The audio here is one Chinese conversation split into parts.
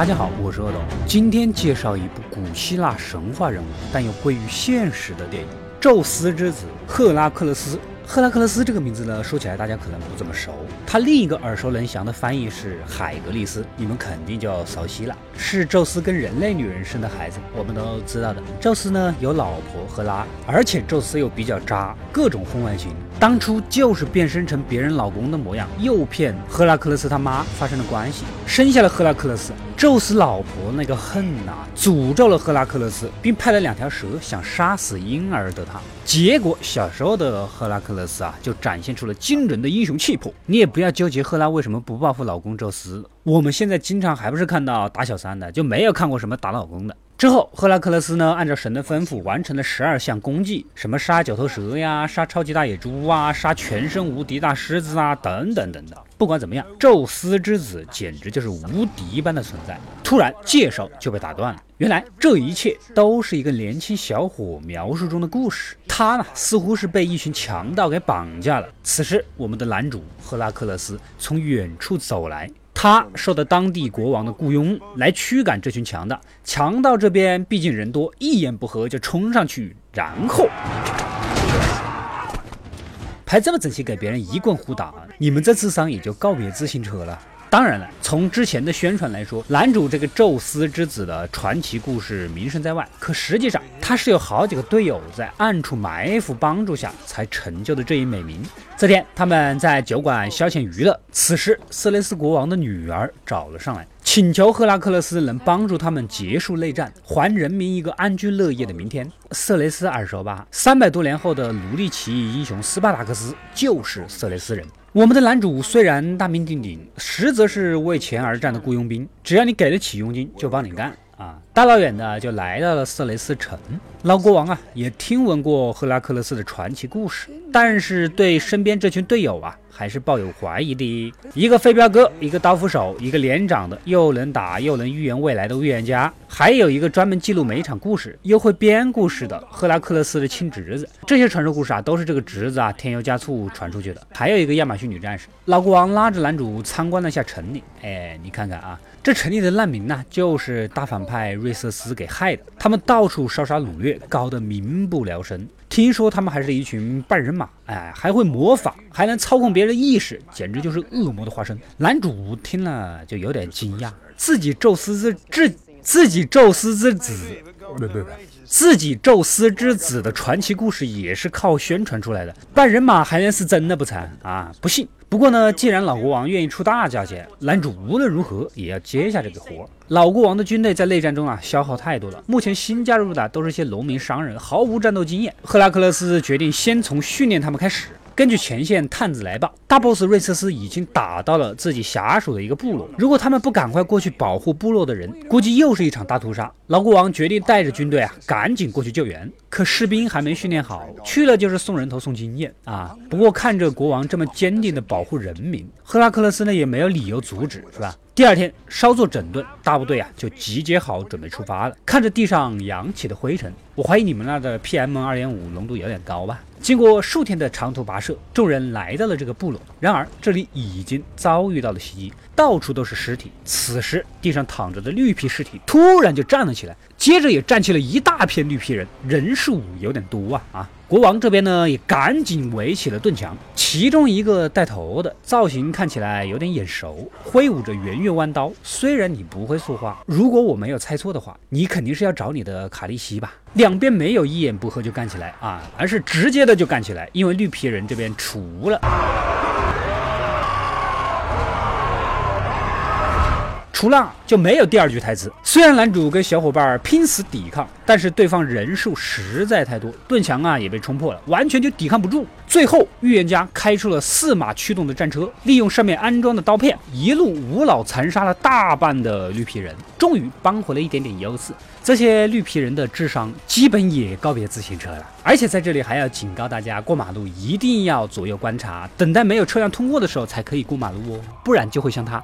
大家好，我是阿斗，今天介绍一部古希腊神话人物，但又归于现实的电影《宙斯之子赫拉克勒斯》。赫拉克勒斯这个名字呢，说起来大家可能不怎么熟。他另一个耳熟能详的翻译是海格力斯，你们肯定就要熟悉了，是宙斯跟人类女人生的孩子，我们都知道的。宙斯呢有老婆赫拉，而且宙斯又比较渣，各种婚外情。当初就是变身成别人老公的模样，诱骗赫拉克勒斯他妈发生了关系，生下了赫拉克勒斯。宙斯老婆那个恨呐，诅咒了赫拉克勒斯，并派了两条蛇想杀死婴儿的他。结果小时候的赫拉克勒斯啊，就展现出了惊人的英雄气魄。你也不要纠结赫拉为什么不报复老公宙斯，我们现在经常还不是看到打小三的，就没有看过什么打老公的。之后，赫拉克勒斯呢，按照神的吩咐完成了十二项功绩，什么杀九头蛇呀，杀超级大野猪啊，杀全身无敌大狮子啊，等等等等。不管怎么样，宙斯之子简直就是无敌般的存在。突然，介绍就被打断了。原来这一切都是一个年轻小伙描述中的故事。他呢，似乎是被一群强盗给绑架了。此时，我们的男主赫拉克勒斯从远处走来。他受到当地国王的雇佣来驱赶这群强盗。强盗这边毕竟人多，一言不合就冲上去，然后拍这么整齐，给别人一棍呼打，你们这智商也就告别自行车了。当然了，从之前的宣传来说，男主这个宙斯之子的传奇故事名声在外。可实际上，他是有好几个队友在暗处埋伏帮助下才成就的这一美名。这天，他们在酒馆消遣娱乐，此时色雷斯国王的女儿找了上来，请求赫拉克勒斯能帮助他们结束内战，还人民一个安居乐业的明天。色雷斯耳熟吧？三百多年后的奴隶起义英雄斯巴达克斯就是色雷斯人。我们的男主虽然大名鼎鼎，实则是为钱而战的雇佣兵，只要你给得起佣金，就帮你干。啊，大老远的就来到了色雷斯城。老国王啊，也听闻过赫拉克勒斯的传奇故事，但是对身边这群队友啊，还是抱有怀疑的。一个飞镖哥，一个刀斧手，一个连长的，又能打又能预言未来的预言家，还有一个专门记录每一场故事又会编故事的赫拉克勒斯的亲侄子。这些传说故事啊，都是这个侄子啊添油加醋传出去的。还有一个亚马逊女战士。老国王拉着男主参观了一下城里，哎，你看看啊。这城里的难民呢，就是大反派瑞瑟斯给害的。他们到处烧杀掳掠，搞得民不聊生。听说他们还是一群半人马，哎，还会魔法，还能操控别人意识，简直就是恶魔的化身。男主听了就有点惊讶，自己宙斯之自自己宙斯之子，不不不，自己宙斯之子的传奇故事也是靠宣传出来的，半人马还能是真的不成啊？不信。不过呢，既然老国王愿意出大价钱，男主无论如何也要接下这个活。老国王的军队在内战中啊消耗太多了，目前新加入的都是些农民商人，毫无战斗经验。赫拉克勒斯决定先从训练他们开始。根据前线探子来报，大 boss 瑞瑟斯已经打到了自己下属的一个部落。如果他们不赶快过去保护部落的人，估计又是一场大屠杀。老国王决定带着军队啊，赶紧过去救援。可士兵还没训练好，去了就是送人头、送经验啊。不过看着国王这么坚定的保护人民，赫拉克勒斯呢也没有理由阻止，是吧？第二天稍作整顿，大部队啊就集结好，准备出发了。看着地上扬起的灰尘，我怀疑你们那的 PM 二点五浓度有点高吧？经过数天的长途跋涉，众人来到了这个部落。然而这里已经遭遇到了袭击，到处都是尸体。此时地上躺着的绿皮尸体突然就站了起来，接着也站起了一大片绿皮人，人数有点多啊啊！国王这边呢，也赶紧围起了盾墙。其中一个带头的，造型看起来有点眼熟，挥舞着圆月弯刀。虽然你不会说话，如果我没有猜错的话，你肯定是要找你的卡利西吧？两边没有一言不合就干起来啊，而是直接的就干起来。因为绿皮人这边除了。除了就没有第二句台词。虽然男主跟小伙伴拼死抵抗，但是对方人数实在太多，盾墙啊也被冲破了，完全就抵抗不住。最后预言家开出了四马驱动的战车，利用上面安装的刀片，一路无脑残杀了大半的绿皮人，终于扳回了一点点优势。这些绿皮人的智商基本也告别自行车了。而且在这里还要警告大家，过马路一定要左右观察，等待没有车辆通过的时候才可以过马路哦，不然就会像他。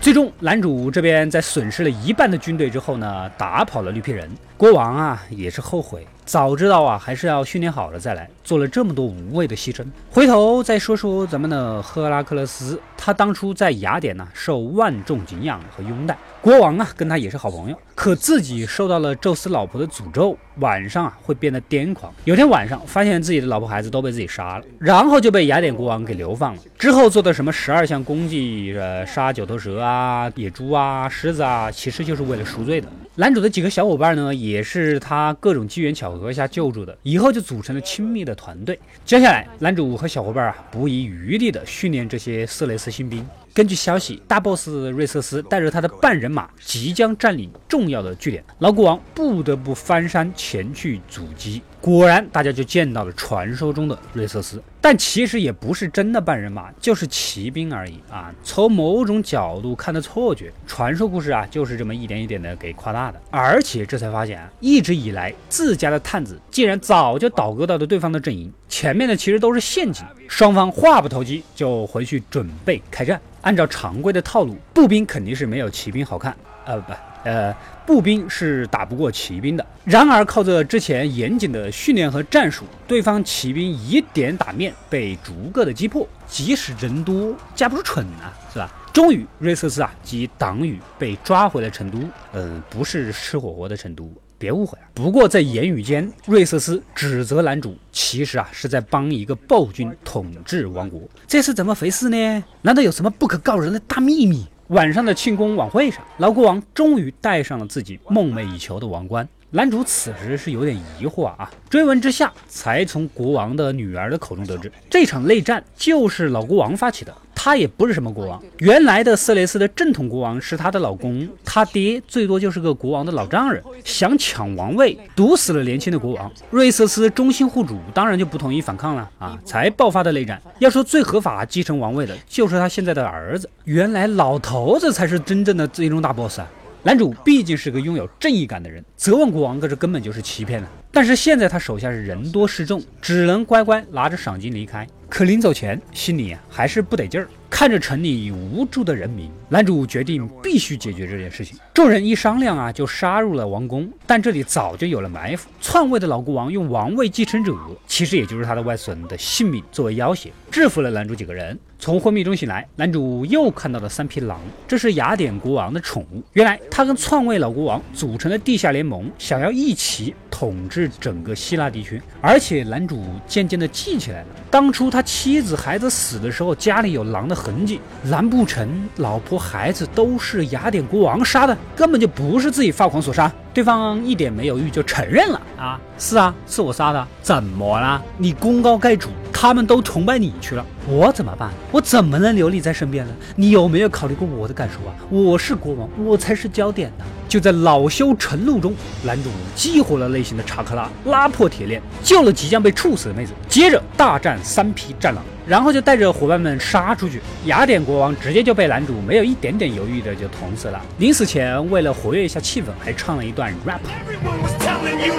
最终，男主这边在损失了一半的军队之后呢，打跑了绿皮人。国王啊也是后悔，早知道啊还是要训练好了再来，做了这么多无谓的牺牲。回头再说说咱们的赫拉克勒斯，他当初在雅典呢受万众敬仰和拥戴，国王啊跟他也是好朋友，可自己受到了宙斯老婆的诅咒，晚上啊会变得癫狂。有天晚上发现自己的老婆孩子都被自己杀了，然后就被雅典国王给流放了。之后做的什么十二项功绩，呃杀九头蛇啊、野猪啊、狮子啊，其实就是为了赎罪的。男主的几个小伙伴呢，也是他各种机缘巧合下救助的，以后就组成了亲密的团队。接下来，男主和小伙伴啊，不遗余力的训练这些色雷斯新兵。根据消息，大 boss 瑞瑟斯带着他的半人马即将占领重要的据点，老国王不得不翻山前去阻击。果然，大家就见到了传说中的瑞瑟斯，但其实也不是真的半人马，就是骑兵而已啊！从某种角度看的错觉，传说故事啊，就是这么一点一点的给夸大的。而且这才发现啊，一直以来自家的探子竟然早就倒戈到了对方的阵营，前面的其实都是陷阱，双方话不投机就回去准备开战。按照常规的套路，步兵肯定是没有骑兵好看，呃不，呃步兵是打不过骑兵的。然而靠着之前严谨的训练和战术，对方骑兵以点打面被逐个的击破，即使人多，架不住蠢啊，是吧？终于，瑞瑟斯啊及党羽被抓回了成都，嗯，不是吃火锅的成都。别误会啊！不过在言语间，瑞瑟斯指责男主，其实啊是在帮一个暴君统治王国。这是怎么回事呢？难道有什么不可告人的大秘密？晚上的庆功晚会上，老国王终于戴上了自己梦寐以求的王冠。男主此时是有点疑惑啊，追问之下，才从国王的女儿的口中得知，这场内战就是老国王发起的。他也不是什么国王，原来的色雷斯的正统国王是他的老公，他爹最多就是个国王的老丈人，想抢王位，毒死了年轻的国王。瑞瑟斯忠心护主，当然就不同意反抗了啊，才爆发的内战。要说最合法继承王位的，就是他现在的儿子。原来老头子才是真正的最终大 boss 啊！男主毕竟是个拥有正义感的人，责问国王，可是根本就是欺骗了。但是现在他手下是人多势众，只能乖乖拿着赏金离开。可临走前，心里还是不得劲儿。看着城里无助的人民，男主决定必须解决这件事情。众人一商量啊，就杀入了王宫。但这里早就有了埋伏，篡位的老国王用王位继承者，其实也就是他的外孙的性命作为要挟，制服了男主几个人。从昏迷中醒来，男主又看到了三匹狼，这是雅典国王的宠物。原来他跟篡位老国王组成了地下联盟，想要一起统治整个希腊地区。而且男主渐渐的记起来了，当初他妻子孩子死的时候，家里有狼的。痕迹，难不成老婆孩子都是雅典国王杀的？根本就不是自己发狂所杀。对方一点没犹豫就承认了啊，是啊，是我杀的。怎么了？你功高盖主，他们都崇拜你去了，我怎么办？我怎么能留你在身边呢？你有没有考虑过我的感受啊？我是国王，我才是焦点呢。就在恼羞成怒中，男主激活了内心的查克拉，拉破铁链，救了即将被处死的妹子，接着大战三匹战狼。然后就带着伙伴们杀出去，雅典国王直接就被男主没有一点点犹豫的就捅死了。临死前，为了活跃一下气氛，还唱了一段 rap。Everyone was telling you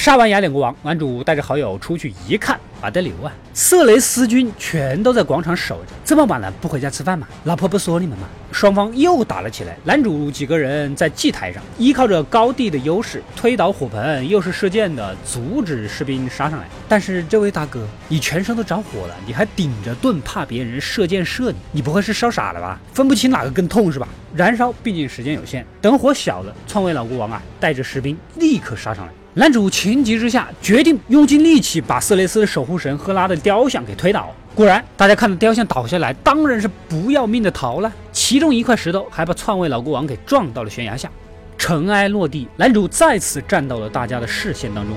杀完雅典国王，男主带着好友出去一看，把的牛啊！色雷斯军全都在广场守着。这么晚了，不回家吃饭吗？老婆不说你们吗？双方又打了起来。男主几个人在祭台上，依靠着高地的优势，推倒火盆，又是射箭的，阻止士兵杀上来。但是这位大哥，你全身都着火了，你还顶着盾，怕别人射箭射你？你不会是烧傻了吧？分不清哪个更痛是吧？燃烧毕竟时间有限，等火小了，篡位老国王啊，带着士兵立刻杀上来。男主情急之下决定用尽力气把色雷斯守护神赫拉的雕像给推倒。果然，大家看到雕像倒下来，当然是不要命的逃了。其中一块石头还把篡位老国王给撞到了悬崖下，尘埃落地，男主再次站到了大家的视线当中。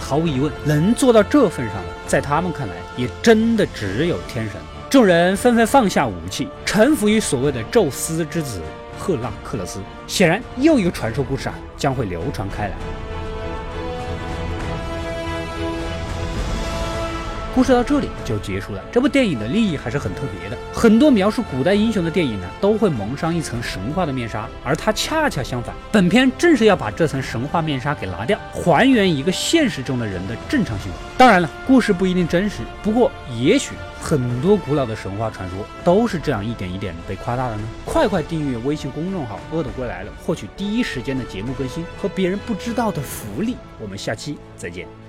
毫无疑问，能做到这份上的，在他们看来，也真的只有天神。众人纷纷放下武器，臣服于所谓的宙斯之子。赫拉克勒斯，显然又一个传说故事啊将会流传开来。故事到这里就结束了。这部电影的立意还是很特别的。很多描述古代英雄的电影呢，都会蒙上一层神话的面纱，而它恰恰相反。本片正是要把这层神话面纱给拿掉，还原一个现实中的人的正常行为。当然了，故事不一定真实，不过也许很多古老的神话传说都是这样一点一点被夸大的呢。快快订阅微信公众号“恶的归来了”，获取第一时间的节目更新和别人不知道的福利。我们下期再见。